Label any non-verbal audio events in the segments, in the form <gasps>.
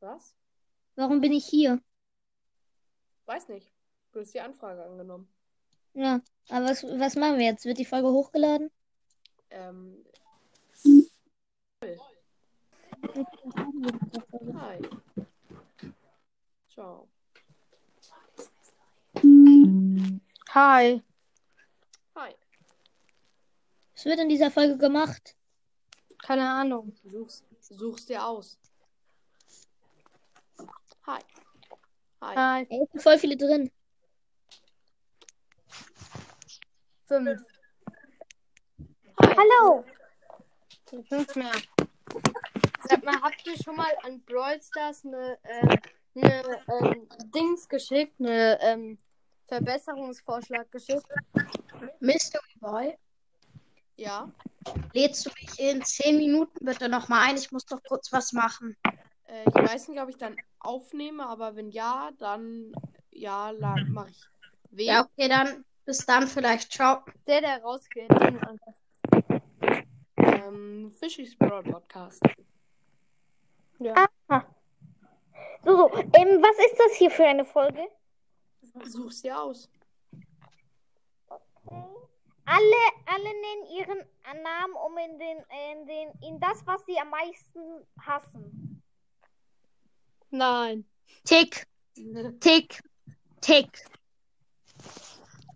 Was? Warum bin ich hier? Weiß nicht. Du hast die Anfrage angenommen. Ja, aber was, was machen wir jetzt? Wird die Folge hochgeladen? Ähm. Hi. Ciao. Hi. Hi. Was wird in dieser Folge gemacht? Keine Ahnung. Such's, such's dir aus. Hi. Hi. Hi. Ey, es sind voll viele drin. Fünf. Hi. Hallo. Fünf mehr. Sag mal, habt ihr schon mal an Brawl Stars eine, äh, eine ähm, Dings geschickt? Eine ähm, Verbesserungsvorschlag geschickt? Mystery Boy, Ja. lädst du mich in 10 Minuten bitte nochmal ein? Ich muss doch kurz was machen. Äh, ich weiß nicht, ob ich dann aufnehme, aber wenn ja, dann ja, mache ich. Wen? Ja, okay, dann bis dann vielleicht. Ciao. Der, der rausgeht. Ähm, Fishy's Broad Podcast. Ja. Ah. So, so. Ähm, was ist das hier für eine Folge? Such's dir aus. Alle, alle nennen ihren Namen um in den, in den, in das, was sie am meisten hassen. Nein. Tick, <laughs> tick, tick.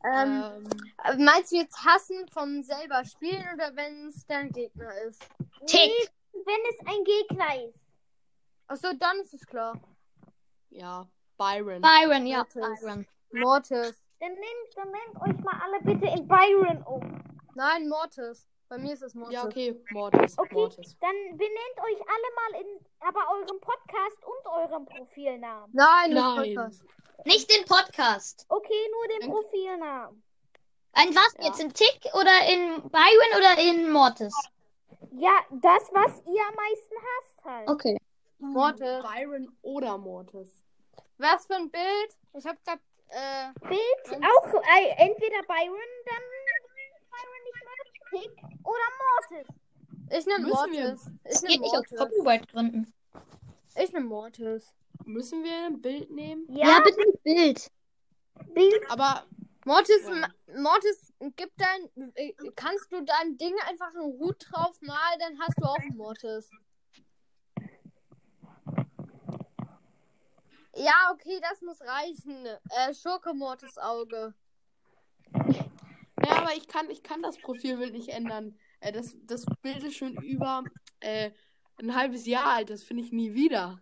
Ähm, Ähm, meinst du jetzt hassen vom selber spielen oder wenn es dein Gegner ist? Tick. Nee, wenn es ein Gegner ist. Achso, dann ist es klar. ja, Byron. Byron, ja, Mortis. Byron. Mortis. Dann nennt, dann nennt euch mal alle bitte in Byron um. Nein, Mortis. Bei mir ist es Mortis. Ja, okay, Mortis. Okay, Mortis. dann benennt euch alle mal in aber eurem Podcast und eurem Profilnamen. Nein, nicht Nein. Podcast. Nicht den Podcast. Okay, nur den. Profilnamen. Ein was Ja. jetzt? In Tick oder in Byron oder in Mortis? Ja, das, was ihr am meisten hasst halt. Okay. Mortis. Byron oder Mortis. Was für ein Bild? Ich hab grad, äh, Bild auch äh, entweder Byron, dann Byron nicht mehr, Tick oder Mortis. ich nehm Müssen wir- Mortis. Ich Das nehm geht nicht aus Mortis. Copyright-Gründen. Ich nehm Mortis. Müssen wir ein Bild nehmen? Ja, Ja, bitte ein Bild. Bild. Aber Mortis, Ja. Mortis, gib dein, äh, kannst du dein Ding einfach einen Hut drauf malen, dann hast du auch einen Mortis. Ja, okay, das muss reichen. Äh, Schurke Mortis Auge. Ja, aber ich kann, ich kann das Profilbild nicht ändern. Äh, das, das Bild ist schon über äh, ein halbes Jahr alt. Das finde ich nie wieder.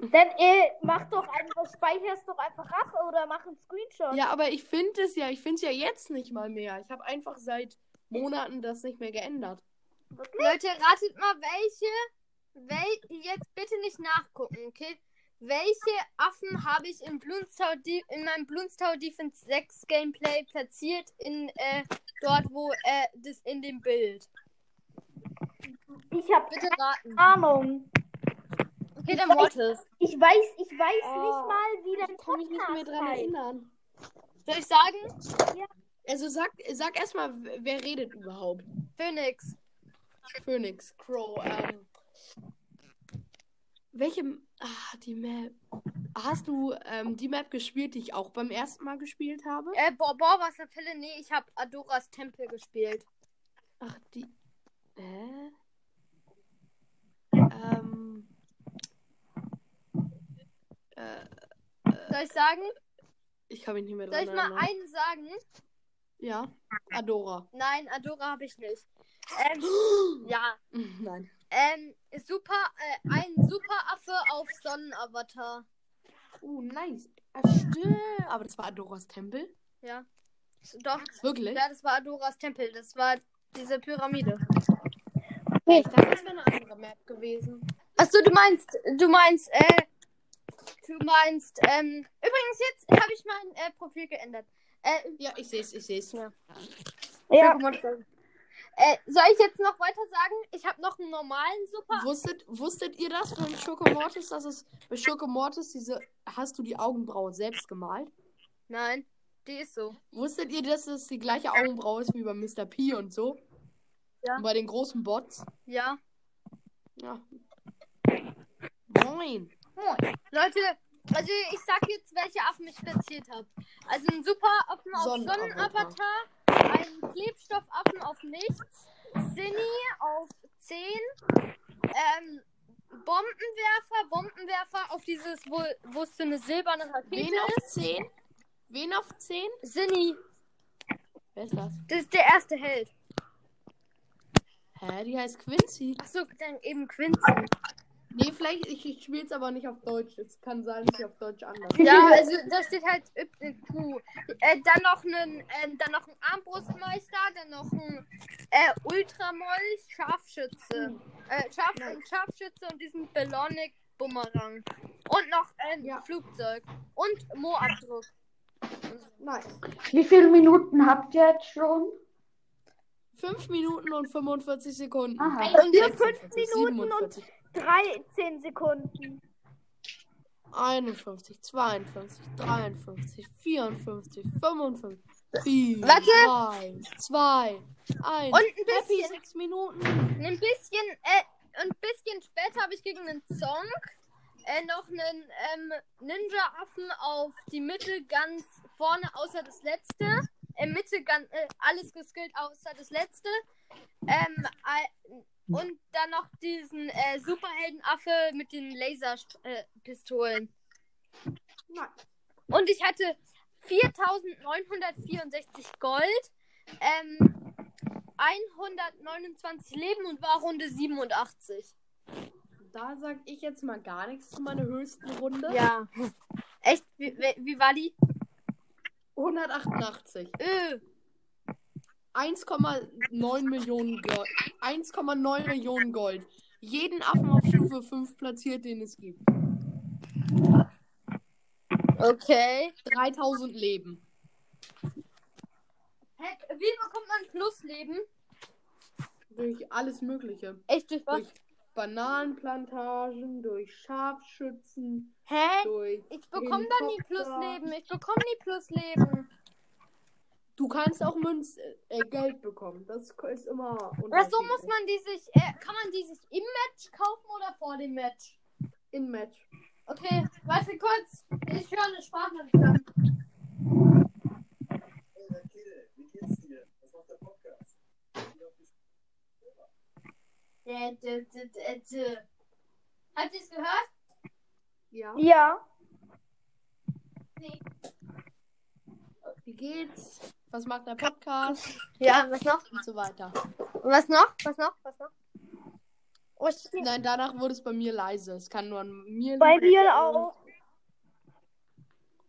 Dann äh, mach doch einfach, speicherst doch einfach ab oder mach einen Screenshot. Ja, aber ich finde es ja, ich finde es ja jetzt nicht mal mehr. Ich habe einfach seit Monaten das nicht mehr geändert. Leute, ratet mal, welche, wel, jetzt bitte nicht nachgucken, okay? Welche Affen habe ich Bloonstow De in meinem Bloonstow Defense 6 Gameplay platziert in äh, dort, wo äh, das in dem Bild? Ich habe Bitte raten. Ahnung. Okay, der Mortis. Ich weiß, ich weiß Oh, nicht mal, wie dein Ich kann mich nicht mehr dran heißt. erinnern. Soll ich sagen? Also sag, sag erstmal, wer redet überhaupt? Phoenix. Phoenix, Crow, ähm. Welche. Ah, die Map. Hast du ähm, die Map gespielt, die ich auch beim ersten Mal gespielt habe? Äh, boah, boah, was für Fälle? Nee, ich habe Adoras Tempel gespielt. Ach, die. Äh? Ähm. Äh, Soll ich sagen? ich kann mich nicht mehr Soll dran ich mal erinnern. einen sagen? Ja, Adora. Nein, Adora habe ich nicht. <gasps> Ähm, ja. Nein. Ähm, super, äh, ein Superaffe auf Sonnenavatar. Oh, nice. Ah, stimmt. Aber das war Adoras Tempel? Ja. Doch, Wirklich? ja, das war Adoras Tempel. Das war diese Pyramide. Ja, ich dachte, das wäre eine andere Map gewesen. Achso, du meinst, du meinst, äh, du meinst, ähm, übrigens jetzt habe ich mein äh, Profil geändert. Äh, Ja, ich sehe es, ich sehe es. Ja. Ja. Äh, soll ich jetzt noch weiter sagen? Ich habe noch einen normalen Super. Wusstet, wusstet ihr das von Schokomortis, dass es bei Schokomortis diese. Hast du die Augenbraue selbst gemalt? Nein, die ist so. Wusstet ihr, dass es die gleiche Augenbraue ist wie bei Mr. P und so? Ja. Und bei den großen Bots? Ja. Ja. Moin. Leute, also ich sag jetzt, welche Affen ich platziert habe. Also ein Superaffen auf Sonnenavatar. Sonnenavatar, ein Klebstoffaffen auf nichts, Cinny auf 10, ähm, Bombenwerfer, Bombenwerfer auf dieses, wo, wo es so eine silberne Rakete Wen ist. auf 10? Wen auf 10? Cinny, Wer ist das? das ist der erste Held. Hä, die heißt Quincy. Achso, dann eben Quincy. Nee, vielleicht, ich, ich spiele es aber nicht auf Deutsch. Es kann sein, dass ich auf Deutsch anders. Ja, also da steht halt YQ. Äh, dann noch einen, ähm, dann noch ein Armbrustmeister, dann noch ein äh, Ultramoll, Scharfschütze. Äh, Scharf Scharfschütze und diesen Ballonic Bumerang. Und noch ein Ja. Flugzeug. Und Moabdruck. Nein. Wie viele Minuten habt ihr jetzt schon? 5 Minuten und 45 Sekunden. Aha. Und wir 46, Minuten und- 47, 13 Sekunden. 51, 52, 53, 54, 55, 4, Warte. 3, 2, 1. Und ein Happy bisschen, 6 Minuten. ein bisschen, äh, ein bisschen später habe ich gegen einen Song äh, noch einen ähm, Ninja-Affen auf die Mitte ganz vorne, außer das letzte. Äh, Mitte ganz, äh, alles geskillt, außer das letzte. Ähm, äh, und dann noch diesen äh, Superheldenaffe mit den Laserpistolen. Nein. Und ich hatte 4964 Gold, ähm, 129 Leben und war Runde 87. Da sag ich jetzt mal gar nichts zu meiner höchsten Runde. Ja. Echt? Wie, wie, wie war die? 188. Öh. 1,9 Millionen Gold. 1,9 Millionen Gold. Jeden Affen auf Stufe 5 platziert, den es gibt. Okay. 3000 Leben. Hä, wie bekommt man Plusleben? Durch alles Mögliche. Echt durch was? Durch Bananenplantagen, durch Scharfschützen, Hä? durch. Ich bekomme da nie. Plusleben. Ich bekomme nie Plusleben. Du kannst auch Münz äh, Geld bekommen. Das ist immer. Oder so muss man die sich. Äh, kann man die sich im Match kaufen oder vor dem Match? In Match. Okay, warte kurz. Ich höre eine Sprachnachricht an. Hey, Rakete, wie geht's dir? Was macht der Podcast? Dä, dä, dä, dä, dä. Habt ihr es gehört? Ja. Ja. Wie geht's? Was macht der Podcast? Ja, was noch? Und so weiter. Was noch? Was noch? Was noch? Oh, Nein, danach wurde es bei mir leise. Es kann nur an mir Bei mir auch.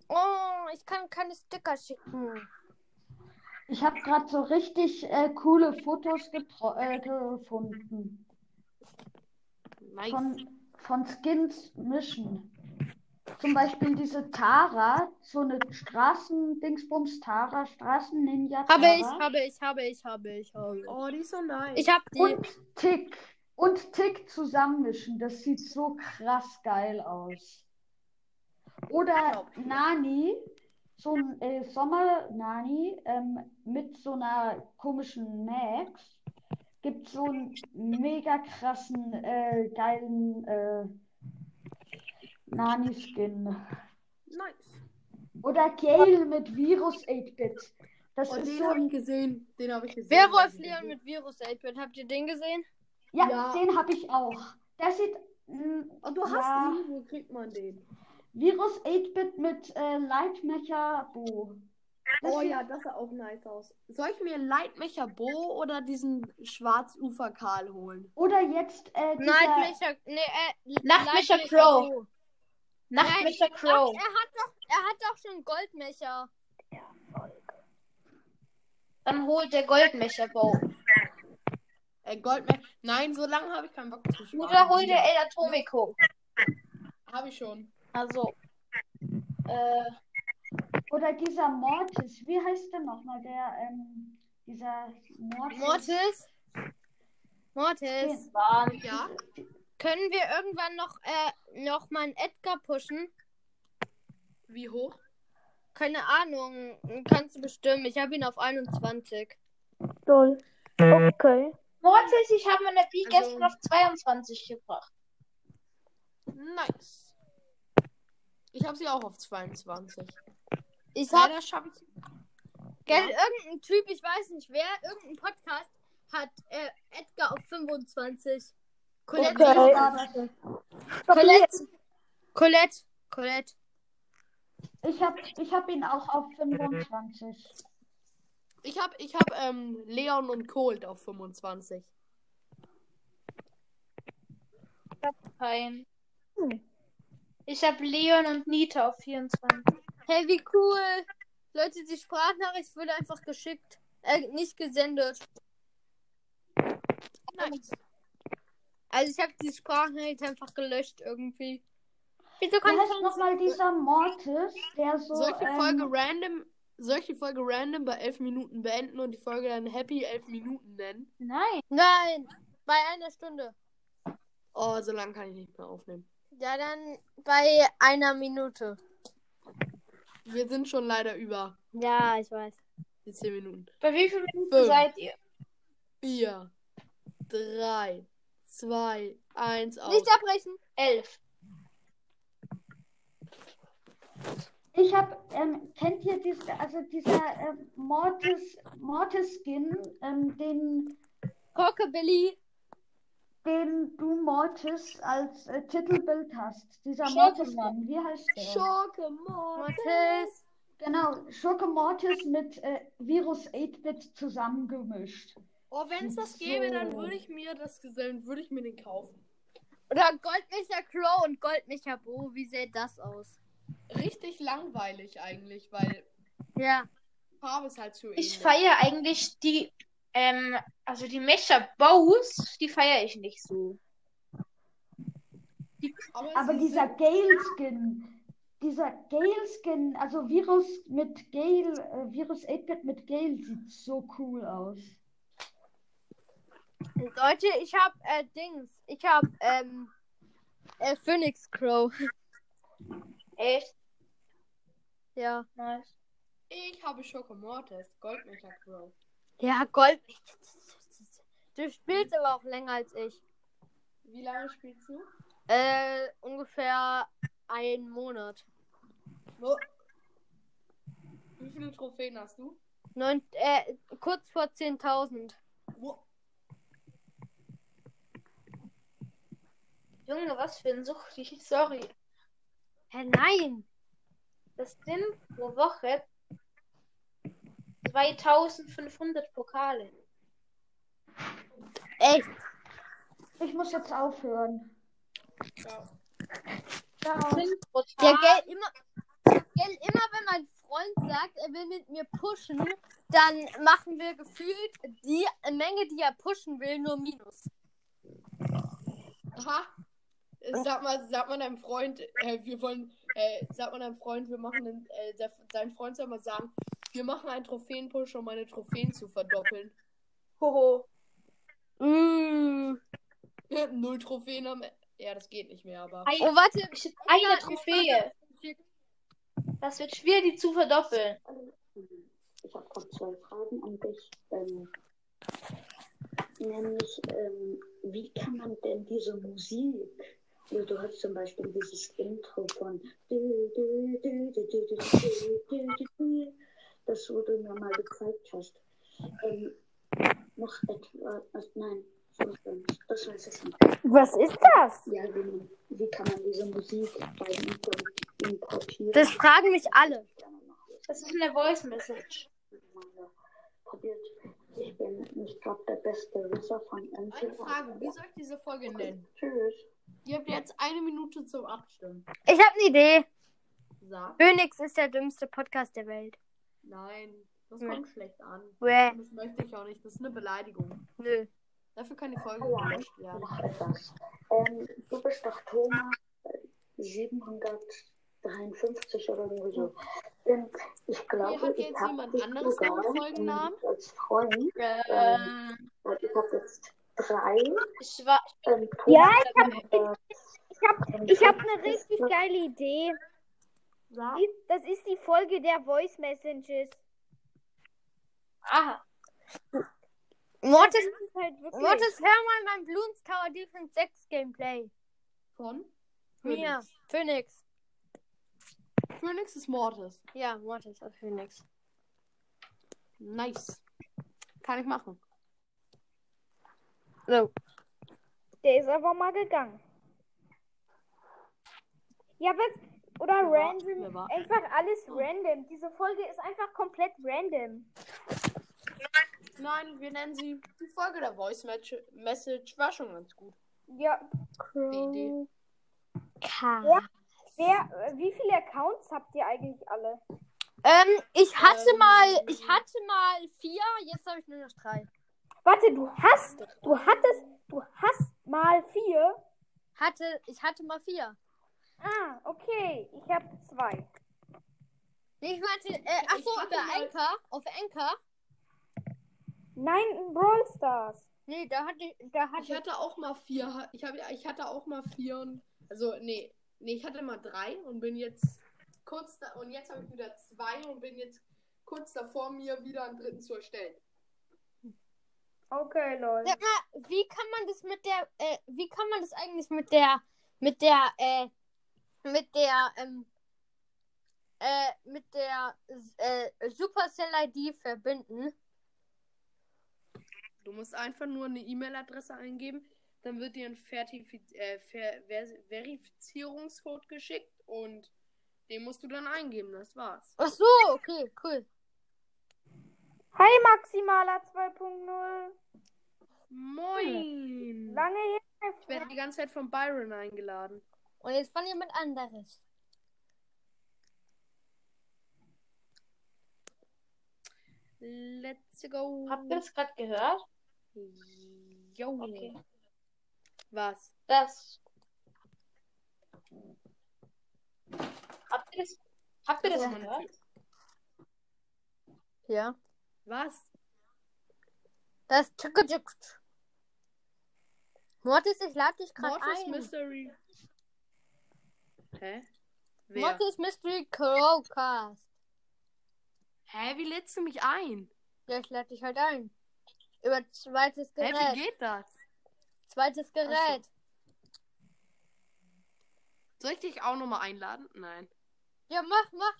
oh, ich kann keine Sticker schicken. Ich habe gerade so richtig äh, coole Fotos äh, gefunden. Nice. Von, von Skins Mission. Zum Beispiel diese Tara, so eine Straßendingsbums Tara, Straßen-Ninja Habe ich, Tara. habe ich, habe ich, habe ich, habe ich. Oh, die ist so nice. Ich habe die. Und Tick. Und Tick zusammenmischen. Das sieht so krass geil aus. Oder Nani, so ein äh, Sommer-Nani ähm, mit so einer komischen Max. Gibt so einen mega krassen, äh, geilen äh, Nani-Skin. nice. Oder Gale mit Virus 8-Bit. Das Oh, ist den so habe ich gesehen. Den habe ich gesehen. Werwolf Leon mit Virus 8-Bit. Habt ihr den gesehen? Ja, Ja. den habe ich auch. Der sieht. mh, Oh, du hast Ja. ihn. Wo kriegt man den? Virus 8-Bit mit äh, Lightmecher Bo. Das Oh ja, das sah auch nice aus. Soll ich mir Lightmecher Bo oder diesen Schwarzufer Karl holen? Oder jetzt äh, dieser, Nightmecher. Nee, äh. Nachtmecher Lightmecher Crow. Nachtmecher Ach, Crow. er hat doch, er hat doch schon Goldmecher. Dann holt der Goldmecher Bow. Äh, Goldmecher. Nein, so lange habe ich keinen Bock zu spielen. Oder holt der El Atomico. Habe ich schon. Also. Äh, oder dieser Mortis. Wie heißt der nochmal? Der, ähm, dieser Mortis. Mortis. Mortis, Ja? Können wir irgendwann noch, äh, noch mal einen Edgar pushen? Wie hoch? Keine Ahnung. Kannst du bestimmen. Ich habe ihn auf 21. Lol. Okay. Mortis, ich habe meine Bi Also- gestern auf 22 gebracht. Nice. Ich habe sie auch auf 22. Ich habe Leider schaffe ich. Gell, irgendein Typ, ich weiß nicht wer, irgendein Podcast hat äh, Edgar auf 25. Colette, Okay. Colette, Colette, Colette. Ich habe ich hab ihn auch auf 25. Ich habe ich hab, ähm, Leon und Colt auf 25. Kein. Ich habe Leon und Nita auf 24. Hey, wie cool. Leute, die Sprachnachricht wurde einfach geschickt. Äh, nicht gesendet. Nice. Also ich habe die Sprachnachricht einfach gelöscht irgendwie. Wieso Wie kann ich nochmal dieser Mortis, der so. Solche ähm, Folge random, solche Folge random bei 11 Minuten beenden und die Folge dann Happy 11 Minuten nennen. Nein. Nein, bei einer Stunde. Oh, so lange kann ich nicht mehr aufnehmen. Ja, dann bei einer Minute. Wir sind schon leider über Ja, ich weiß. die 10 Minuten. Bei wie vielen Minuten Fünf. seid ihr? 4, 3, 2, 1 aus. Nicht abbrechen. Elf. Ich habe, ähm, kennt ihr diese, also dieser ähm, Mortis, Mortis Skin, ähm, den, Rockabilly. den du Mortis als äh, Titelbild hast? Dieser Schurke Mortis Skin, wie heißt der? Schurke, Mortis. Genau, Schurke Mortis mit äh, Virus 8-Bit zusammengemischt. Oh, wenn es das gäbe, dann So. würde ich mir das, dann würde ich mir den kaufen. Oder Goldmecher Crow und Goldmecher Bo. Wie sähe das aus? Richtig langweilig eigentlich, weil Ja. Farbe ist halt zu Ich feiere eigentlich die, ähm, also die Mecha-Bows, die feiere ich nicht so. Aber, Aber sie dieser sind- Gale Skin, dieser Gale Skin, also Virus mit Gale, äh, Virus 8-Bit mit Gale sieht so cool aus. Leute, ich hab äh, Dings. Ich hab ähm, äh, Phoenix Crow. Echt? Ja. Nice. Ich habe Schurke Mortis, Goldmecher Crow. Ja, Gold. Du spielst aber auch länger als ich. Wie lange spielst du? Äh, ungefähr einen Monat. Wo? Wie viele Trophäen hast du? Neun, äh, kurz vor 10.000. Wo? Junge, was für ein Suchti. <laughs> Sorry. Hä, nein. Das sind pro Woche 2500 Pokale. Echt? Ich muss jetzt aufhören. Ja. Ja, Tag. gell, immer, gell, immer wenn mein Freund sagt, er will mit mir pushen, dann machen wir gefühlt die Menge, die er pushen will, nur Minus. Aha. Äh, Sag mal, sag mal deinem Freund, äh, wir wollen, äh, sag mal deinem Freund, wir machen einen, äh, der, dein Freund soll mal sagen, wir machen einen Trophäenpush, um meine Trophäen zu verdoppeln. Hoho. Mm. <laughs> Null Trophäen am E- Ja, das geht nicht mehr, aber. Ein, Oh, warte. ich eine Ja, Trophäe. Das wird schwer, die zu verdoppeln. Ich habe noch zwei Fragen an dich. Ähm, nämlich, ähm, wie kann man denn diese Musik, also du hast zum Beispiel dieses Intro von das, wo du mir mal gezeigt hast, ähm, noch etwas, nein, das weiß ich nicht. Was ist das? Ja, wie, wie kann man diese Musik beim Importieren? Das fragen mich alle. Das ist eine Voice Message. probiert. Ich bin nicht gerade der beste Wisser von Eine. Frage, wie soll ich diese Folge nennen? Tschüss. Ihr habt jetzt eine Minute zum Abstimmen. Ich habe eine Idee. Sag. Phoenix ist der dümmste Podcast der Welt. Nein, das kommt schlecht an. Bäh. Das möchte ich auch nicht. Das ist eine Beleidigung. Nö. Dafür kann die Folge gelöscht werden. Noch etwas. Ähm, du bist doch Thomas äh, 753 oder irgendwie so. Ähm, ich glaube, Hier hat ich jetzt habe jemand anderes sogar einen Folgennamen? als Freund. Ähm, Weil ich habe jetzt drei. Ich war. Ähm, Ja, ich hab, ich hab, ich hab eine richtig geile Idee. Die- Das ist die Folge der Voice Messages. Aha. Mortis, ist halt. Mortis, hör mal mein Bloons Tower Defense 6 Gameplay. Von? Mir. Phoenix. Phoenix ist Mortis. Ja, Mortis auf Phoenix. Nice. Kann ich machen. So. Der ist aber mal gegangen. Ja, was? Oder Wer war- random. wer war- Einfach alles random. Diese Folge ist einfach komplett random. Nein, wir nennen sie die Folge der Voice Match Message. War schon ganz gut. Ja. Idee. Ja. Wer, äh, wie viele Accounts habt ihr eigentlich alle? Ähm, ich hatte Ähm, mal, ich hatte mal vier, jetzt habe ich nur noch drei. Warte, du hast, du hattest, du hast mal vier. Hatte, ich hatte mal vier. Ah, okay. Ich habe zwei. Nee, ich meinte, äh, achso, Ich auf Anker, auf Anker. Nein, in Brawl Stars. Nee, da hatte ich, da hatte Ich hatte auch mal vier. Ich, hab, ich hatte auch mal vier und. Also, nee. Nee, ich hatte mal drei und bin jetzt kurz da. Und jetzt habe ich wieder zwei und bin jetzt kurz davor, mir wieder einen dritten zu erstellen. Okay, Leute. Sag mal, wie kann man das mit der, äh, wie kann man das eigentlich mit der, mit der, äh, mit der, ähm, äh, mit der, äh, Supercell ID verbinden? Du musst einfach nur eine E-Mail-Adresse eingeben. Dann wird dir ein Vertifiz äh, Ver Ver Verifizierungscode geschickt und den musst du dann eingeben. Das war's. Ach so, okay, cool. Hi, Maximaler 2.0. Moin! Lange her. Ich werde die ganze Zeit von Byron eingeladen. Und jetzt von jemand anderes. Let's go. Habt ihr das gerade gehört? Jo. Okay. Was? Das. Habt ihr das, habt ihr das Ja. gehört? Ja. Was? Das Tschukutschuk. Mortis, ich lade dich gerade Mortis ein. Mystery. Hä? Wer? Mortis Mystery Crowcast. Hä, wie lädst du mich ein? Ja, ich lade dich halt ein. Über zweites Hä, Gerät. wie geht das? Zweites Gerät. Soll ich dich auch nochmal einladen? Nein. Ja, mach, mach.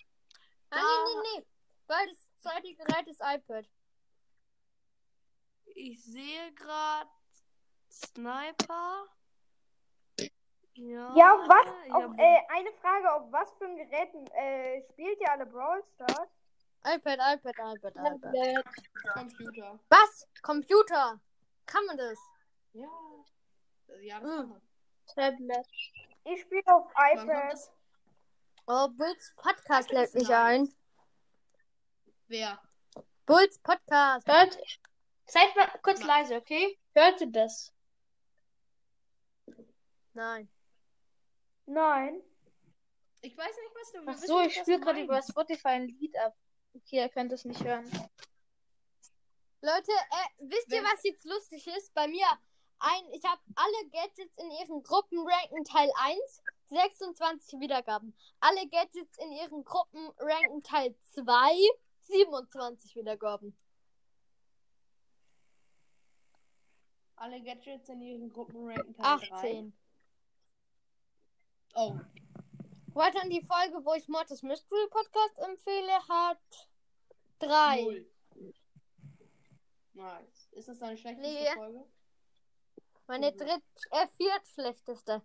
Ah, Da- nee, nee, nee. Weil das zweite Gerät ist iPad. Ich sehe gerade Sniper. Ja. Ja, auf was? ich Auf, äh, eine Frage, auf was für ein Gerät äh, spielt ihr alle Brawl Stars? iPad, iPad, iPad, iPad. Computer. Was? Computer. Kann man das? Ja. Ja, das man. Tablet. Ich spiele auf iPad. Oh, Bulls Podcast lädt mich ein. Wer? Bulls Podcast. Hört. Seid mal kurz Na. leise, okay? Hört ihr das? Nein. Nein. Ich weiß nicht, was du Ach wissen so, ich spiele gerade über meinst. Spotify ein Lied ab. Okay, ihr könnt es nicht hören. Leute, äh, wisst ihr, was jetzt lustig ist? Bei mir, ein, ich habe alle Gadgets in ihren Gruppen ranken Teil 1, 26 Wiedergaben. Alle Gadgets in ihren Gruppen ranken Teil 2, 27 Wiedergaben. Alle Gadgets in ihren Gruppen ranken Teil 3. 18. Oh, Weiter an die Folge, wo ich Mortis Mystery Podcast empfehle, hat 3. null. Nice. Ist das deine schlechteste Nee. Folge? Meine dritt, äh, viertschlechteste.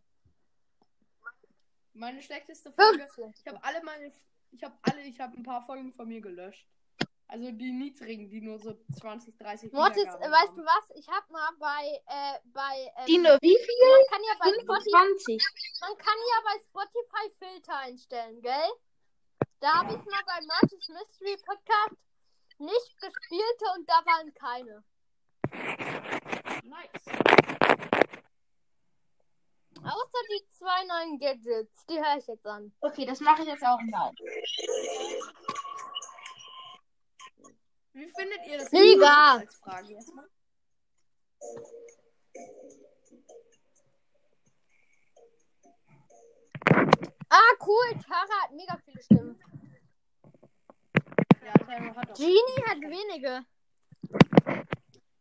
Meine schlechteste Folge. Fünf. Ich habe alle meine. Ich habe alle, ich habe ein paar Folgen von mir gelöscht. Also die niedrigen, die nur so 20, 30 Mortis, Wiedergaben äh, weißt haben. du was? Ich habe mal bei, äh, bei, ähm, Dino, wie viel? man kann ja bei Spotify 25. Man kann ja bei Spotify Filter einstellen, gell? Da habe ich mal bei Martis Mystery Podcast nicht gespielte und da waren keine. Nice. Außer die zwei neuen Gadgets. Die höre ich jetzt an. Okay, das mache ich jetzt auch mal. Wie findet ihr das? Mega. Als Frage erstmal. Ah, cool. Tara hat mega viele Stimmen. Ja, Tara hat auch. Genie hat wenige.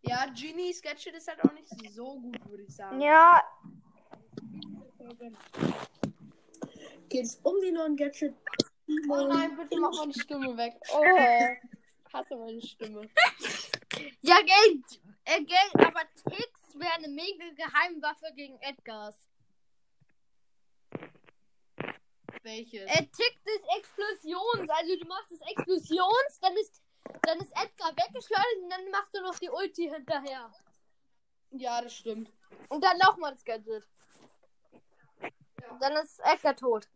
Ja, Genies Gadget ist halt auch nicht so gut, würde ich sagen. Ja, Geht's um die neuen Gadget? Oh nein, bitte mach meine Stimme weg. Oh, <laughs> hasse meine Stimme. <laughs> Ja, Geld. Äh, Geld, aber Tix wäre eine mega Geheimwaffe gegen Edgars. Welches? Er tickt des Explosions. Also du machst des Explosions, dann ist, dann ist Edgar weggeschleudert und dann machst du noch die Ulti hinterher. Ja, das stimmt. Und dann nochmal das Gadget. Und dann ist Edgar tot.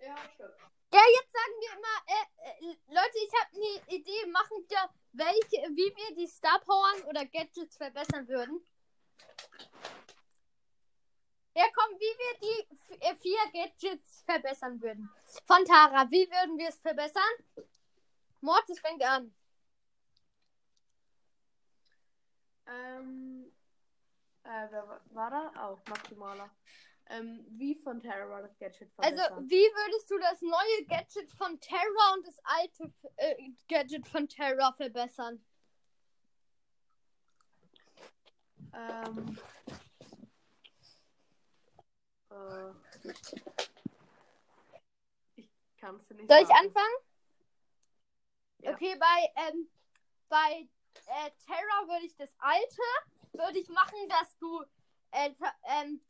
Ja, stimmt. Ja, jetzt sagen wir immer, äh, äh, Leute, ich habe eine Idee. Machen wir, welche, wie wir die Star Powern oder Gadgets verbessern würden. Ja, komm, wie wir die äh, vier Gadgets verbessern würden. Von Tara, wie würden wir es verbessern? Mortis fängt an. Ähm, äh, wer war, da? Auch maximaler. Ähm, wie von Terra das Gadget Also, verbessern? wie würdest du das neue Gadget von Terra und das alte äh, Gadget von Terra verbessern? Ähm, äh, ich kann es nicht Soll ich sagen. anfangen? Ja. Okay, bei, ähm, bei äh, Terra würde ich das alte, würde ich machen, dass du, äh, ähm,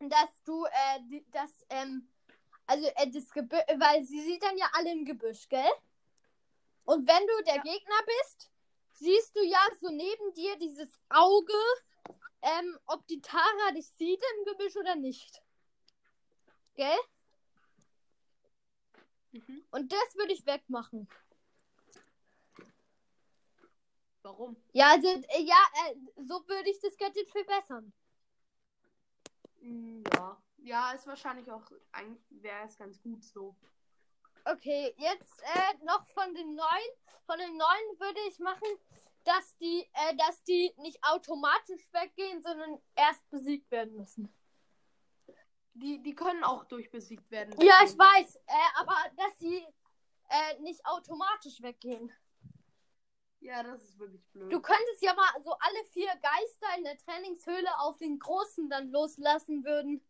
dass du, äh, die, das, ähm, also äh, das Gebüsch, weil sie sieht dann ja alle im Gebüsch, gell? Und wenn du der Gegner bist, siehst du ja so neben dir dieses Auge, ähm, ob die Tara dich sieht im Gebüsch oder nicht. Gell? Mhm. Und das würde ich wegmachen. Warum? Ja, also, äh, ja, äh, so würde ich das Gadget verbessern. Mm, Ja. Ja, ist wahrscheinlich auch, eigentlich wäre es ganz gut so. Okay, jetzt äh, noch von den neuen. Von den neuen würde ich machen, dass die, äh, dass die nicht automatisch weggehen, sondern erst besiegt werden müssen. Die, die können auch durchbesiegt werden. Ja, ich weiß, äh, aber dass sie äh, nicht automatisch weggehen. Ja, das ist wirklich blöd. Du könntest ja mal so alle vier Geister in der Trainingshöhle auf den Großen dann loslassen würden.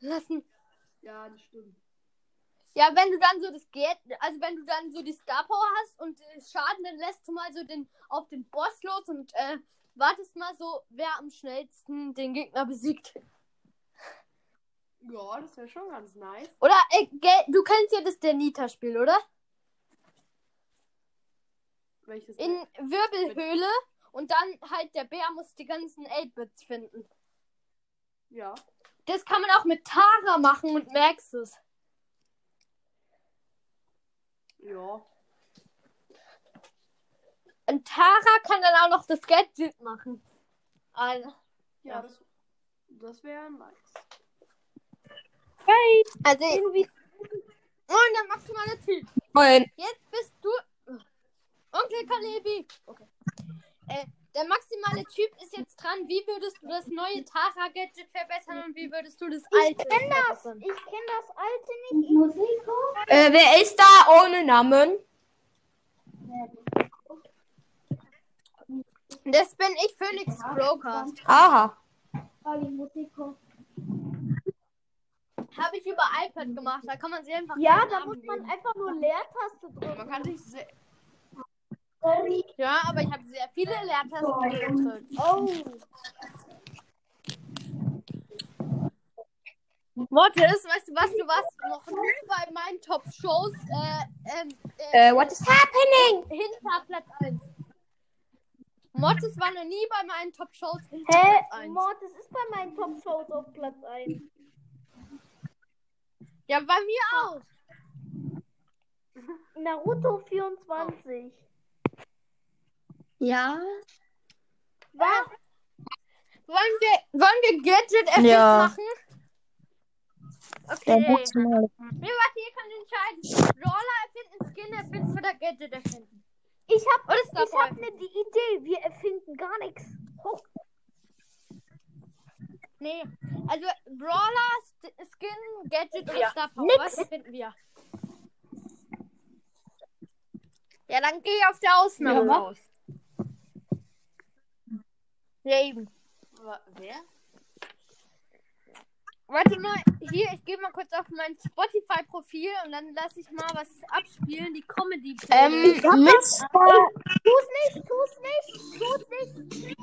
Lassen. Ja, das stimmt. Ja, wenn du dann so das geht, also wenn du dann so die Star Power hast und äh, Schaden, dann lässt du mal so den auf den Boss los und äh, wartest mal so, wer am schnellsten den Gegner besiegt. Ja, das wäre schon ganz nice. Oder äh, du kennst ja das der Nita-Spiel, oder? Welches? In Wirbelhöhle und dann halt der Bär muss die ganzen 8-Bits finden. Ja. Das kann man auch mit Tara machen und merkst es. Ja. Und Tara kann dann auch noch das Gadget machen. Also, Ja, Ja. das, das wäre nice. also irgendwie. Und dann machst du mal eine Typ. Moin. Jetzt bist du. Onkel Kalebi. Okay. Äh, der maximale Typ ist jetzt dran. Wie würdest du das neue Tara-Gadget verbessern und wie würdest du das alte verbessern? ich kenne das alte nicht. Äh, wer ist da ohne Namen? Das bin ich, Phoenix Broadcast. Aha. Habe ich über iPad gemacht. Da kann man sich einfach. Ja, da muss man geben. einfach nur Leertaste drücken. Man kann sich sehr. Ja, aber ich habe sehr viele Leertasten gedrückt. Oh, Mortis, weißt du was? Du warst noch nie bei meinen Top-Shows äh, ähm, äh, Äh, what is happening? hinter Platz 1. Mortis war noch nie bei meinen Top-Shows hinter hä? Platz 1. Mortis ist bei meinen Top-Shows auf Platz 1. Ja, bei mir auch. Naruto 24. Ja. Was? Wollen wir, wollen wir Gadget erfinden Ja. machen? Okay. Nee, warte, ihr könnt entscheiden. Roller erfinden, Skin erfinden oder Gadget erfinden. Ich hab, ich hab Power ne die Idee. Wir erfinden gar nichts. Hoch. Nee. Also Brawler, St Skin, Gadget oder Star Power. Nix. Was finden wir? Ja, dann geh auf der Ausnahme Ja, raus. Ja, eben. Wa- Wer? Warte mal, hier, ich gehe mal kurz auf mein Spotify-Profil und dann lasse ich mal was abspielen, die comedy Ähm, Mist. Tu's nicht, tu's nicht, tu's nicht.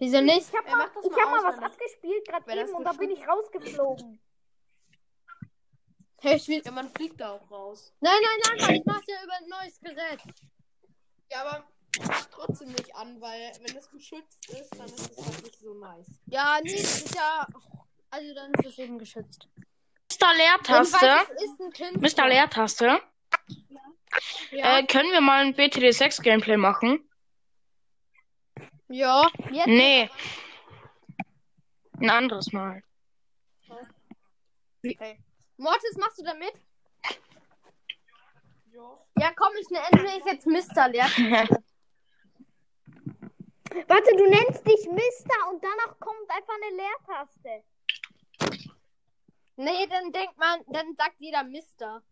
Wieso nicht? Ich hab Er mal, das ich mal hab mal was das- abgespielt, gerade das eben, und da bin ich rausgeflogen. Hey, ich will... Ja, man fliegt da auch raus. Nein, nein, nein, ich mach's ja über ein neues Gerät. Ja, aber trotzdem nicht an, weil wenn es geschützt ist, dann ist es halt nicht so nice. Ja, nee, das ist ja... Also dann ist es eben geschützt. Mr. Leertaste. Mr. Leertaste. Ja. Äh, können wir mal ein BTD 6 Gameplay machen? ja, jetzt. Nee. Ein anderes Mal. Mortis, machst du da mit? Ja. Ja, komm, ich nenne mich jetzt Mr. Leertaste. <laughs> Warte, du nennst dich Mister und danach kommt einfach eine Leertaste. nee, dann denkt man, dann sagt jeder Mister.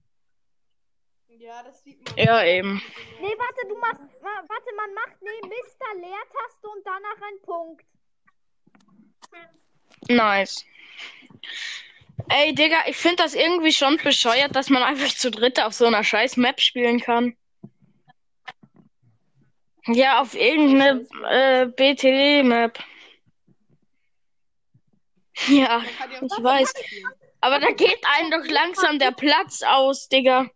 Ja, das sieht man. Ja, eben. Nee, warte, du machst, wa- warte, man macht, nee, Mister Leertaste und danach ein Punkt. Nice. Ey, Digga, ich finde das irgendwie schon bescheuert, dass man einfach zu dritt auf so einer scheiß Map spielen kann. Ja, auf irgendeine äh, BTD-Map. Ja, ja ich weiß. Aber da geht einem doch langsam der Platz aus, Digga.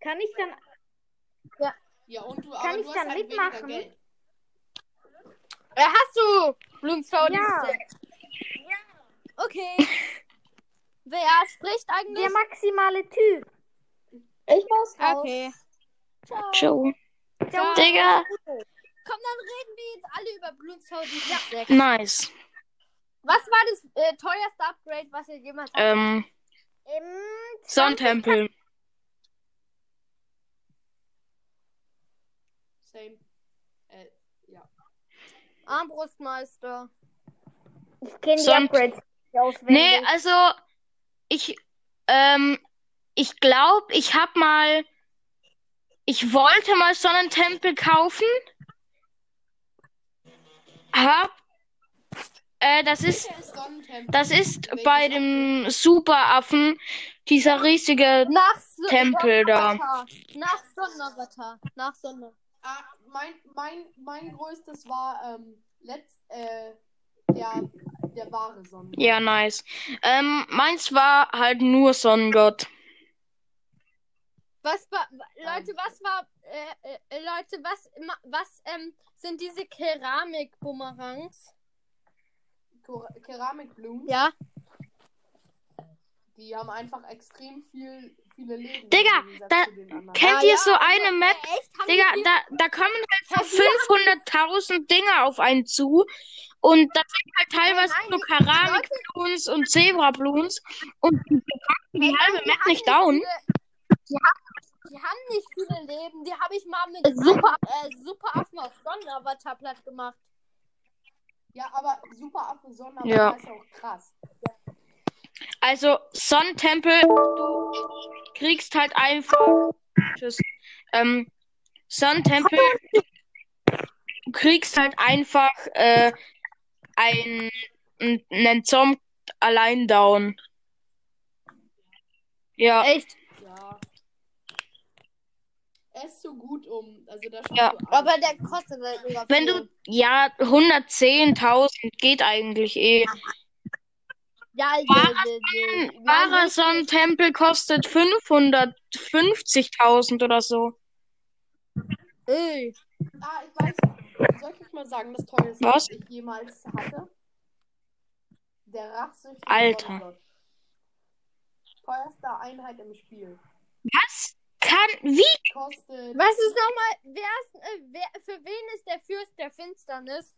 Kann ich dann, Ja, und du, Kann aber ich du dann halt mitmachen? weniger Geld. Äh, hast du Bloomstar Ja. Okay. Wer spricht eigentlich? der maximale Typ. Ich muss raus. Okay. Ciao. Ciao. Digga, Komm, dann reden wir jetzt alle über ja. 6. nice. Was war das äh, teuerste Upgrade, was ihr jemals hattet? Ähm, Im Sonntempel. Same. Äh, ja. Armbrustmeister. Ich kenne die Upgrades. Nee, also ich ähm ich glaube, ich hab mal ich wollte mal Sonnentempel kaufen. Hab äh, das ist das ist bei dem Superaffen dieser riesige Nach so Tempel da. Nach Sonnenavatar. Nach Sonne. Ah, mein, mein, mein größtes war ähm, letzt, äh, der, der wahre Sonne. Ja, nice. Ähm, meins war halt nur Sonnengott. Was war, Leute, was war, äh, äh, Leute, was, ma- was, ähm, sind diese Keramik-Bumerangs? Keramikblumen, Ja. die haben einfach extrem viel, viele Leben. Digga, da-. Kennt Ah, ihr ja, so also, eine Map? Äh, echt? Digga, da, da kommen halt so Ja, wir 500.000 Dinger auf einen zu. Und das sind halt teilweise nein, nur die- Keramikbluens und Zebrabluens. Und die packen die halbe nein, Map nicht down. Viele, die, haben, die haben nicht viele Leben. Die habe ich mal mit Super, äh, Superaffen auf Sonnenavatar platt gemacht. Ja, aber super Affe Sonne, aber Ja. ist ja auch krass. Also, Sonnentempel, du kriegst halt einfach. Tschüss. Ähm, Sonnentempel, du kriegst halt einfach äh, ein, einen Zombie allein down. Ja, Echt? Ja. Ist so gut um. Also da Ja. Aber der kostet halt mega wenn viel. du, ja, 110.000 geht eigentlich eh. Ja, Wahrer Sonnentempel kostet 550.000 oder so. Ey. Ah, ich weiß. Soll ich euch mal sagen, das teuerste, Was? ich jemals hatte? Der rachsüchtige Alter. Teuerste Einheit im Spiel. Was? Kann, wie? Kostet. Was ist nochmal, wer ist, äh, wer, für wen ist der Fürst der Finsternis?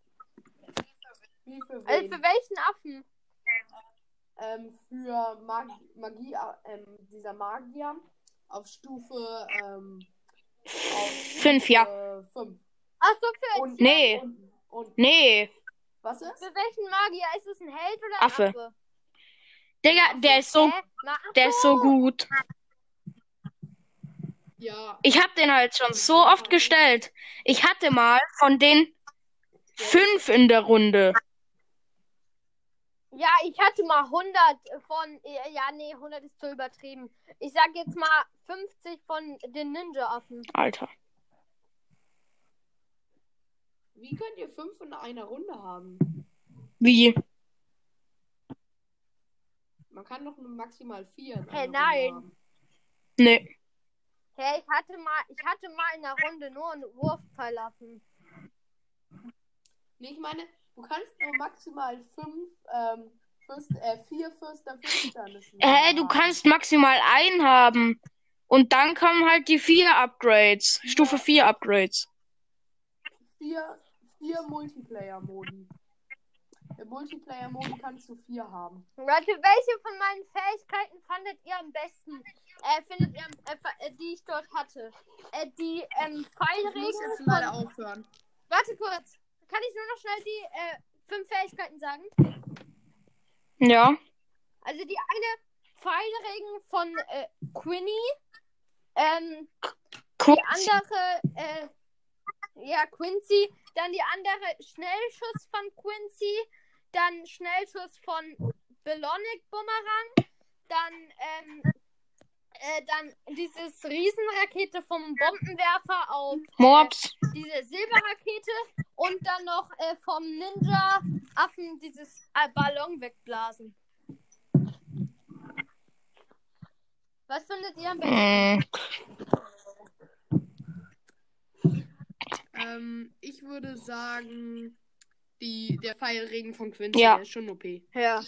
Wie für Also wen? für welchen Affen? ähm, für Mag Magie, ähm, dieser Magier auf Stufe ähm, auf Fünf, ja. Stufe fünf. Ach so, für Und, Nee. Und, und Nee. Was ist? Für welchen Magier ist es ein Held oder ein Affe. Affe? Digga, der ist so, Hä? Der ist so gut. Ja. Ich hab den halt schon so oft gestellt. Ich hatte mal von den fünf in der Runde. Ja, ich hatte mal 100 von. Ja, nee, 100 ist zu übertrieben. Ich sag jetzt mal 50 von den Ninja-Affen. Alter. Wie könnt ihr fünf in einer Runde haben? Wie? Man kann doch nur maximal vier. In Hey, nein. Runde haben. Nee. Hey, ich hatte mal, ich hatte mal in der Runde nur einen Wurfpfeilaffen. Nee, ich meine, du kannst nur maximal fünf, ähm, Fürst, äh, vier Fürster Finsternissen Hä, haben. du kannst maximal einen haben. Und dann kommen halt die vier Upgrades. Stufe 4 Upgrades. vier, vier Multiplayer-Modi. Im Multiplayer-Modi kannst du vier haben. Leute, welche von meinen Fähigkeiten fandet ihr am besten? Äh, findet ihr, äh, äh, die ich dort hatte? Äh, die ähm, Ich muss Pfeilregen jetzt von... leider aufhören. Warte kurz. Kann ich nur noch schnell die äh, fünf Fähigkeiten sagen? Ja. Also die eine Pfeilregen von äh, Quinny. Ähm, die andere, äh, ja, Quincy. Dann die andere Schnellschuss von Quincy. Dann Schnellschuss von Belonic Bumerang. Dann, ähm, äh, dann dieses Riesenrakete vom Bombenwerfer auf Mobs. äh, diese Silberrakete und dann noch äh, vom Ninja-Affen dieses äh, Ballon wegblasen. Was findet ihr am besten? Hm. Ähm, ich würde sagen, die, der Pfeilregen von Quincy, Ja. der ist schon OP. Ja.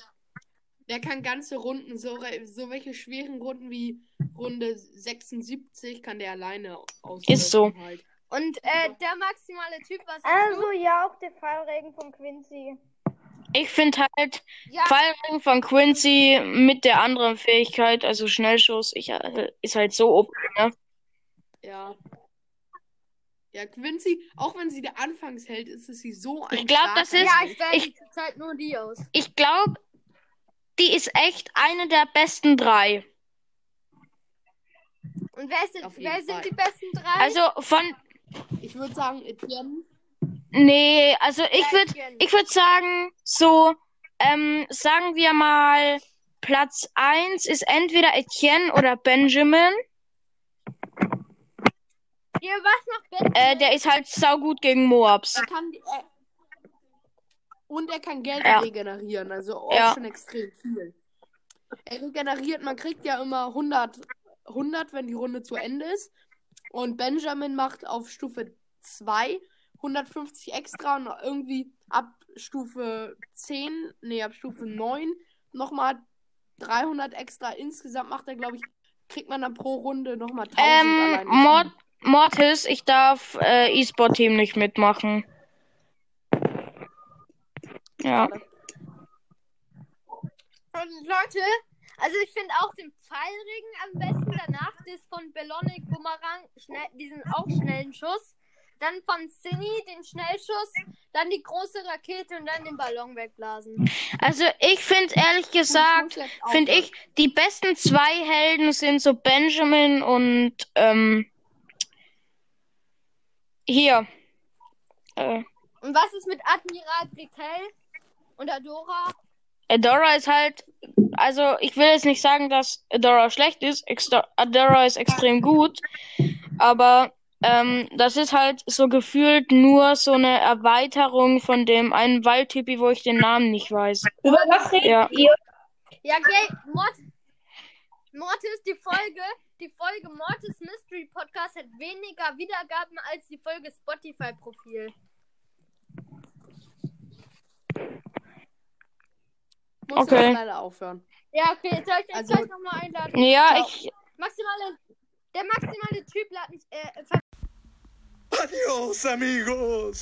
Der kann ganze Runden, so, re- so welche schweren Runden wie Runde 76 kann der alleine auslösen. Ist so. Halt. Und äh, der maximale Typ, was Also ja, auch der Fallregen von Quincy. Ich finde halt? Ja, Fallring von Quincy mit der anderen Fähigkeit, also Schnellschuss, ich, äh, ist halt so OP, ne? Ja. Ja, Quincy, auch wenn sie der Anfangsheld ist, ist sie so ein Ich glaub, starker das ist- ja, ich wähle ich- zurzeit nur die aus. Ich glaube, die ist echt eine der besten drei. Und wer, sind, wer sind die besten drei? Also von, Ich würde sagen, Etienne. nee, also ich würde. Ich würde sagen, so, ähm, sagen wir mal, Platz 1 ist entweder Etienne oder Benjamin. Hier, was noch Benjamin? Äh, der ist halt saugut gegen Moabs. Er kann, äh, und er kann Geld Ja. regenerieren, also auch Ja. schon extrem viel. Er regeneriert, man kriegt ja immer 100, 100, wenn die Runde zu Ende ist. Und Benjamin macht auf Stufe 2 150 extra und irgendwie ab Stufe 10, nee, ab Stufe 9 nochmal 300 extra. Insgesamt macht er, glaube ich, kriegt man dann pro Runde nochmal 1000 Ähm, allein. Mortis, ich darf äh, E-Sport-Team nicht mitmachen. Ja. Und Leute, also ich finde auch den Pfeilregen am besten. Danach das von Belonic Bumerang, schnell, diesen auch schnellen Schuss. Dann von Cinny den Schnellschuss. Dann die große Rakete und dann den Ballon wegblasen. Also ich finde ehrlich gesagt, finde ich, die besten zwei Helden sind so Benjamin und ähm, hier. Äh, Und was ist mit Admiral Brickell und Adora? Adora ist halt, also ich will jetzt nicht sagen, dass Adora schlecht ist. Adora ist extrem gut, aber ähm, das ist halt so gefühlt nur so eine Erweiterung von dem einen Waldtypi, wo ich den Namen nicht weiß. Über was redet Ja. ihr? Ja, okay, Mort Mortis, die Folge, die Folge Mortis Mystery Podcast hat weniger Wiedergaben als die Folge Spotify Profil. Muss Okay. leider aufhören. Ja, okay, jetzt soll ich Also- also, gleich nochmal einladen. Ja, Ciao. ich, Maximale, der maximale Typ lädt mich, äh, Adios, amigos.